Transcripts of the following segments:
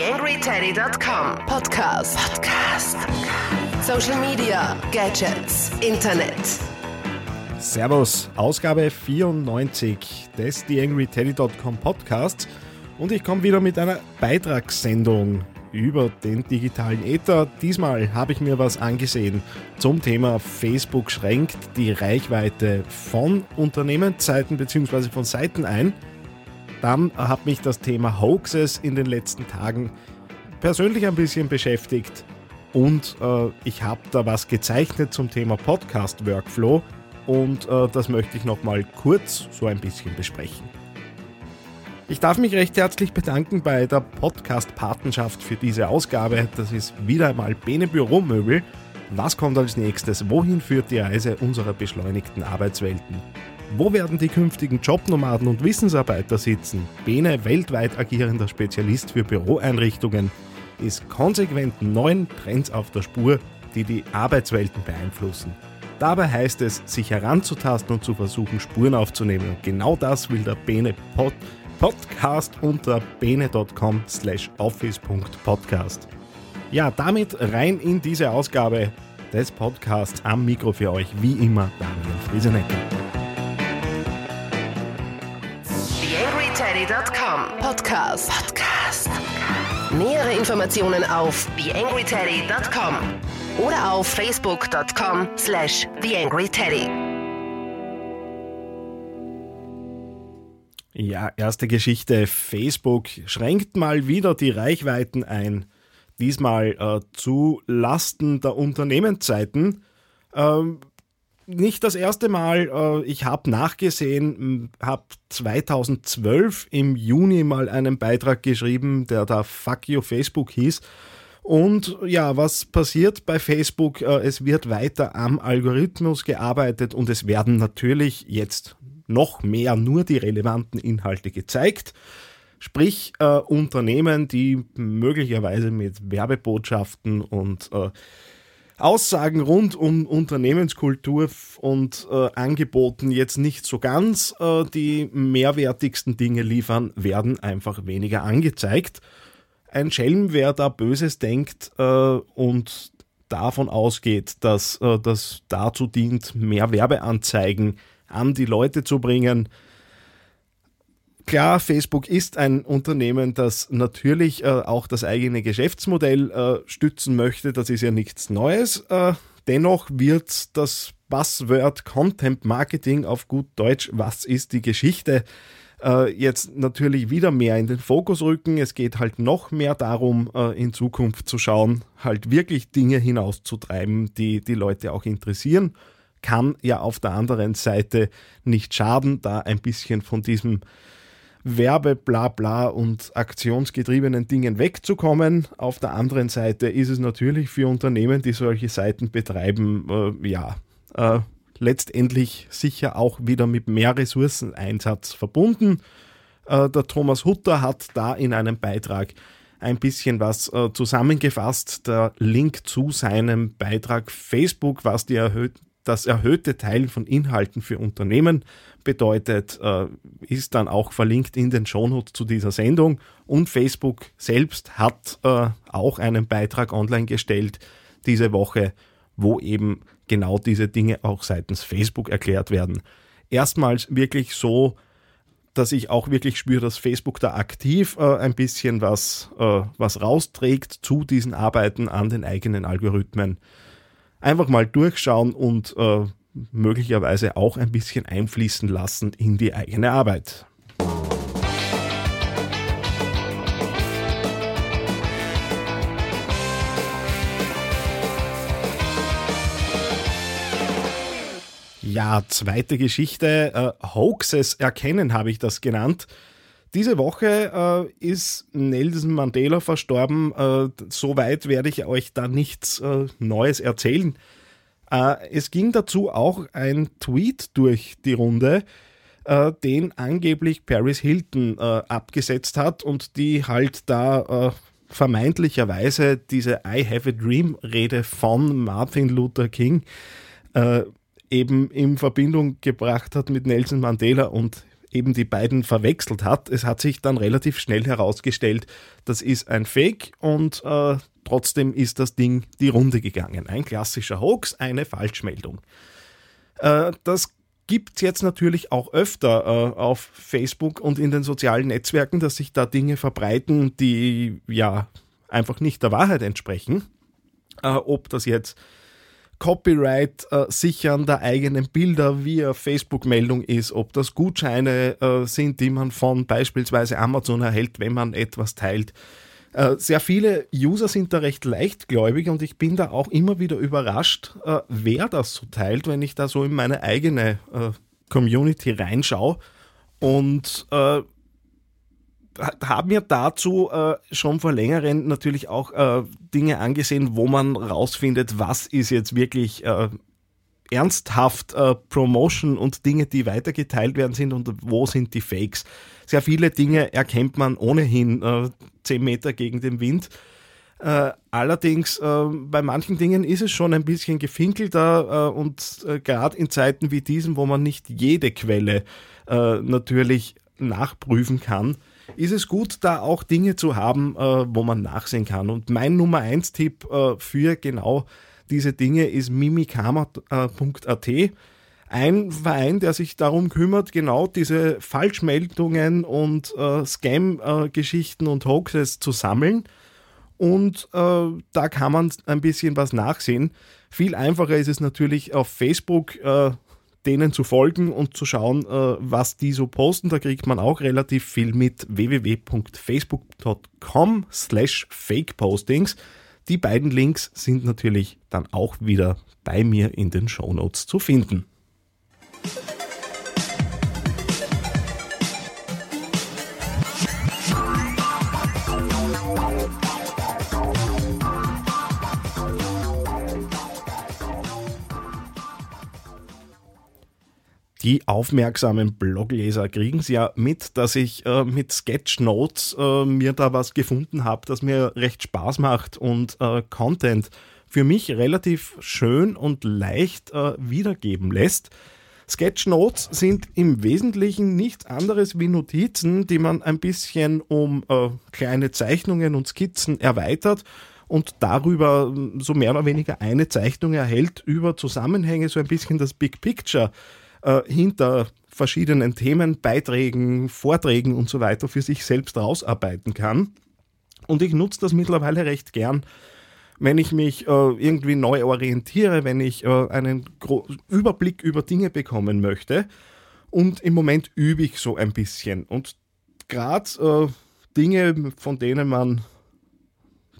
TheAngryTeddy.com Podcast. Podcast. Social Media, Gadgets, Internet. Servus, Ausgabe 94 des TheAngryTeddy.com Podcasts und ich komme wieder mit einer Beitragssendung über den digitalen Äther. Diesmal habe ich mir was angesehen zum Thema Facebook schränkt die Reichweite von Unternehmensseiten bzw. von Seiten ein. Dann hat mich das Thema Hoaxes in den letzten Tagen persönlich ein bisschen beschäftigt und äh, ich habe da was gezeichnet zum Thema Podcast Workflow und äh, das möchte ich nochmal kurz so ein bisschen besprechen. Ich darf mich recht herzlich bedanken bei der Podcast-Patenschaft für diese Ausgabe. Das ist wieder einmal Bene Büromöbel. Was kommt als nächstes? Wohin führt die Reise unserer beschleunigten Arbeitswelten? Wo werden die künftigen Jobnomaden und Wissensarbeiter sitzen? Bene, weltweit agierender Spezialist für Büroeinrichtungen, ist konsequent neuen Trends auf der Spur, die die Arbeitswelten beeinflussen. Dabei heißt es, sich heranzutasten und zu versuchen, Spuren aufzunehmen. Und genau das will der Bene Pod Podcast unter bene.com slash office.podcast. Ja, damit rein in diese Ausgabe des Podcasts am Mikro für euch, wie immer Daniel Friesenecker. TheAngryTeddy.com Podcast. Podcast. Nähere Informationen auf TheAngryTeddy.com oder auf Facebook.com slash TheAngryTeddy. Ja, erste Geschichte. Facebook schränkt mal wieder die Reichweiten ein. Diesmal äh, zu Lasten der Unternehmensseiten. Ähm, nicht das erste Mal. Äh, ich habe nachgesehen, habe 2012 im Juni mal einen Beitrag geschrieben, der da Fuck You Facebook hieß. Und ja, was passiert bei Facebook? Äh, es wird weiter am Algorithmus gearbeitet und es werden natürlich jetzt noch mehr nur die relevanten Inhalte gezeigt. Sprich, äh, Unternehmen, die möglicherweise mit Werbebotschaften und äh, Aussagen rund um Unternehmenskultur und äh, Angeboten jetzt nicht so ganz äh, die mehrwertigsten Dinge liefern, werden einfach weniger angezeigt. Ein Schelm, wer da Böses denkt äh, und davon ausgeht, dass äh, das dazu dient, mehr Werbeanzeigen an die Leute zu bringen. Klar, Facebook ist ein Unternehmen, das natürlich äh, auch das eigene Geschäftsmodell äh, stützen möchte. Das ist ja nichts Neues. Äh, dennoch wird das Buzzword Content Marketing auf gut Deutsch, was ist die Geschichte, äh, jetzt natürlich wieder mehr in den Fokus rücken. Es geht halt noch mehr darum, äh, in Zukunft zu schauen, halt wirklich Dinge hinauszutreiben, die die Leute auch interessieren kann ja auf der anderen Seite nicht schaden, da ein bisschen von diesem Werbe, bla bla und aktionsgetriebenen Dingen wegzukommen. Auf der anderen Seite ist es natürlich für Unternehmen, die solche Seiten betreiben, äh, ja, äh, letztendlich sicher auch wieder mit mehr Ressourceneinsatz verbunden. Äh, der Thomas Hutter hat da in einem Beitrag ein bisschen was äh, zusammengefasst. Der Link zu seinem Beitrag Facebook, was die erhöhten das erhöhte Teilen von Inhalten für Unternehmen bedeutet, äh, ist dann auch verlinkt in den Shownotes zu dieser Sendung. Und Facebook selbst hat äh, auch einen Beitrag online gestellt diese Woche, wo eben genau diese Dinge auch seitens Facebook erklärt werden. Erstmals wirklich so, dass ich auch wirklich spüre, dass Facebook da aktiv äh, ein bisschen was, äh, was rausträgt zu diesen Arbeiten an den eigenen Algorithmen einfach mal durchschauen und äh, möglicherweise auch ein bisschen einfließen lassen in die eigene Arbeit. Ja, zweite Geschichte. Äh, Hoaxes erkennen habe ich das genannt. Diese Woche äh, ist Nelson Mandela verstorben. Äh, Soweit werde ich euch da nichts äh, Neues erzählen. Äh, es ging dazu auch ein Tweet durch die Runde, äh, den angeblich Paris Hilton äh, abgesetzt hat und die halt da vermeintlicherweise diese I Have a Dream Rede von Martin Luther King eben in Verbindung gebracht hat mit Nelson Mandela und eben die beiden verwechselt hat. Es hat sich dann relativ schnell herausgestellt, das ist ein Fake und äh, trotzdem ist das Ding die Runde gegangen. Ein klassischer Hoax, eine Falschmeldung. Äh, das gibt es jetzt natürlich auch öfter äh, auf Facebook und in den sozialen Netzwerken, dass sich da Dinge verbreiten, die ja einfach nicht der Wahrheit entsprechen. Äh, ob das jetzt Copyright äh, sichern der eigenen Bilder via Facebook-Meldung ist, ob das Gutscheine äh, sind, die man von beispielsweise Amazon erhält, wenn man etwas teilt. Äh, sehr viele User sind da recht leichtgläubig und ich bin da auch immer wieder überrascht, äh, wer das so teilt, wenn ich da so in meine eigene äh, Community reinschaue. Und äh, habe mir dazu äh, schon vor längeren natürlich auch äh, Dinge angesehen, wo man rausfindet, was ist jetzt wirklich äh, ernsthaft äh, Promotion und Dinge, die weitergeteilt werden sind und wo sind die Fakes. Sehr viele Dinge erkennt man ohnehin äh, 10 Meter gegen den Wind. Äh, allerdings äh, bei manchen Dingen ist es schon ein bisschen gefinkelter und gerade in Zeiten wie diesen, wo man nicht jede Quelle natürlich nachprüfen kann, ist es gut, da auch Dinge zu haben, äh, wo man nachsehen kann. Und mein Nummer 1 Tipp äh, für genau diese Dinge ist mimikama.at. Ein Verein, der sich darum kümmert, genau diese Falschmeldungen und äh, Scam-Geschichten und Hoaxes zu sammeln. Und äh, da kann man ein bisschen was nachsehen. Viel einfacher ist es natürlich auf Facebook äh, denen zu folgen und zu schauen, äh, was die so posten. Da kriegt man auch relativ viel mit www.facebook.com slash fakepostings. Die beiden Links sind natürlich dann auch wieder bei mir in den Show Notes zu finden. Die aufmerksamen Blogleser kriegen es ja mit, dass ich äh, mit Sketchnotes äh, mir da was gefunden habe, das mir recht Spaß macht und äh, Content für mich relativ schön und leicht äh, wiedergeben lässt. Sketchnotes sind im Wesentlichen nichts anderes wie Notizen, die man ein bisschen um äh, kleine Zeichnungen und Skizzen erweitert und darüber so mehr oder weniger eine Zeichnung erhält über Zusammenhänge, so ein bisschen das Big Picture äh, hinter verschiedenen Themen, Beiträgen, Vorträgen und so weiter für sich selbst rausarbeiten kann. Und ich nutze das mittlerweile recht gern, wenn ich mich äh, irgendwie neu orientiere, wenn ich äh, einen Gro Überblick über Dinge bekommen möchte. Und im Moment übe ich so ein bisschen. Und gerade äh, Dinge, von denen man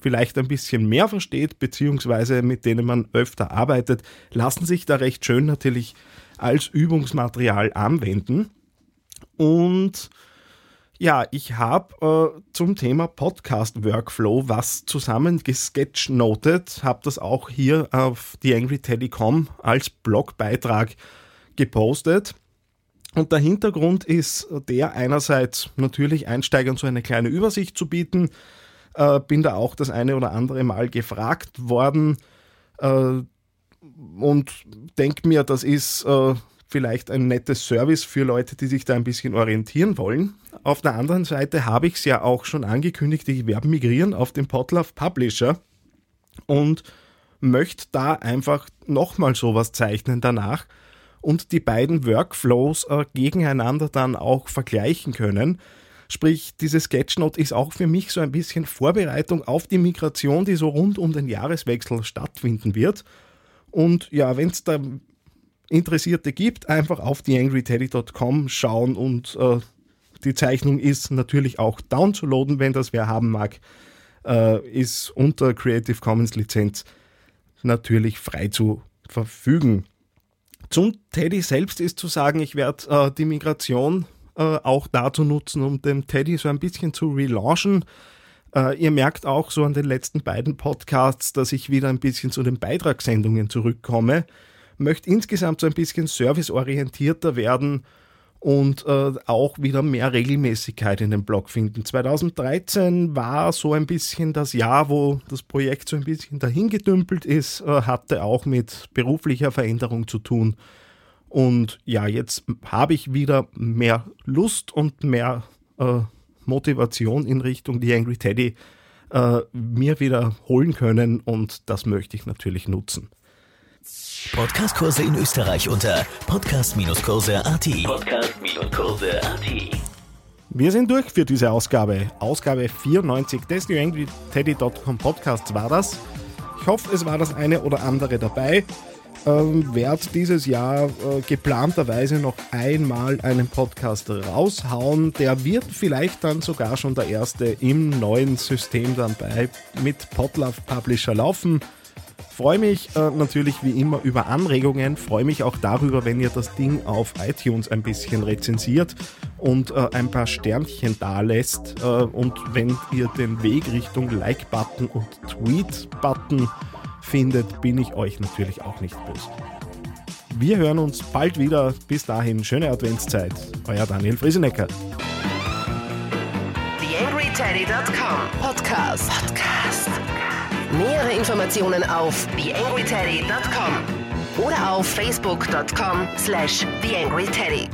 vielleicht ein bisschen mehr versteht, beziehungsweise mit denen man öfter arbeitet, lassen sich da recht schön natürlich als Übungsmaterial anwenden. Und ja, ich habe äh, zum Thema Podcast Workflow was zusammen gesketchnotet, habe das auch hier auf TheAngryTeddy.com als Blogbeitrag gepostet. Und der Hintergrund ist der einerseits natürlich Einsteigern so eine kleine Übersicht zu bieten. Äh, bin da auch das eine oder andere Mal gefragt worden. Äh, und denke mir, das ist äh, vielleicht ein nettes Service für Leute, die sich da ein bisschen orientieren wollen. Auf der anderen Seite habe ich es ja auch schon angekündigt, ich werde migrieren auf den Podlove Publisher und möchte da einfach nochmal sowas zeichnen danach und die beiden Workflows äh, gegeneinander dann auch vergleichen können. Sprich, diese Sketchnote ist auch für mich so ein bisschen Vorbereitung auf die Migration, die so rund um den Jahreswechsel stattfinden wird. Und ja, wenn es da Interessierte gibt, einfach auf theangryteddy.com schauen und äh, die Zeichnung ist natürlich auch downzuladen, wenn das wer haben mag, äh, ist unter Creative Commons Lizenz natürlich frei zu verfügen. Zum Teddy selbst ist zu sagen, ich werde äh, die Migration äh, auch dazu nutzen, um den Teddy so ein bisschen zu relaunchen. Äh, ihr merkt auch so an den letzten beiden Podcasts, dass ich wieder ein bisschen zu den Beitragssendungen zurückkomme. Möchte insgesamt so ein bisschen serviceorientierter werden und äh, auch wieder mehr Regelmäßigkeit in den Blog finden. 2013 war so ein bisschen das Jahr, wo das Projekt so ein bisschen dahingedümpelt ist, äh, hatte auch mit beruflicher Veränderung zu tun. Und ja, jetzt habe ich wieder mehr Lust und mehr Motivation in Richtung The Angry Teddy äh, mir wieder holen können und das möchte ich natürlich nutzen. Podcastkurse in Österreich unter podcast-kurse.at. Podcast-kurse.at. Wir sind durch für diese Ausgabe. Ausgabe 94 des NewAngryTeddy.com Podcasts war das. Ich hoffe, es war das eine oder andere dabei. Ähm, werde dieses Jahr äh, geplanterweise noch einmal einen Podcast raushauen. Der wird vielleicht dann sogar schon der erste im neuen System dann bei mit Podlove Publisher laufen. Freue mich äh, natürlich wie immer über Anregungen, freue mich auch darüber, wenn ihr das Ding auf iTunes ein bisschen rezensiert und äh, ein paar Sternchen da lässt äh, und wenn ihr den Weg Richtung Like-Button und Tweet-Button findet, bin ich euch natürlich auch nicht böse. Wir hören uns bald wieder. Bis dahin, schöne Adventszeit. Euer Daniel Friesenecker. TheAngryTeddy.com Podcast. Podcast. Nähere Informationen auf TheAngryTeddy.com oder auf Facebook.com slash TheAngryTeddy.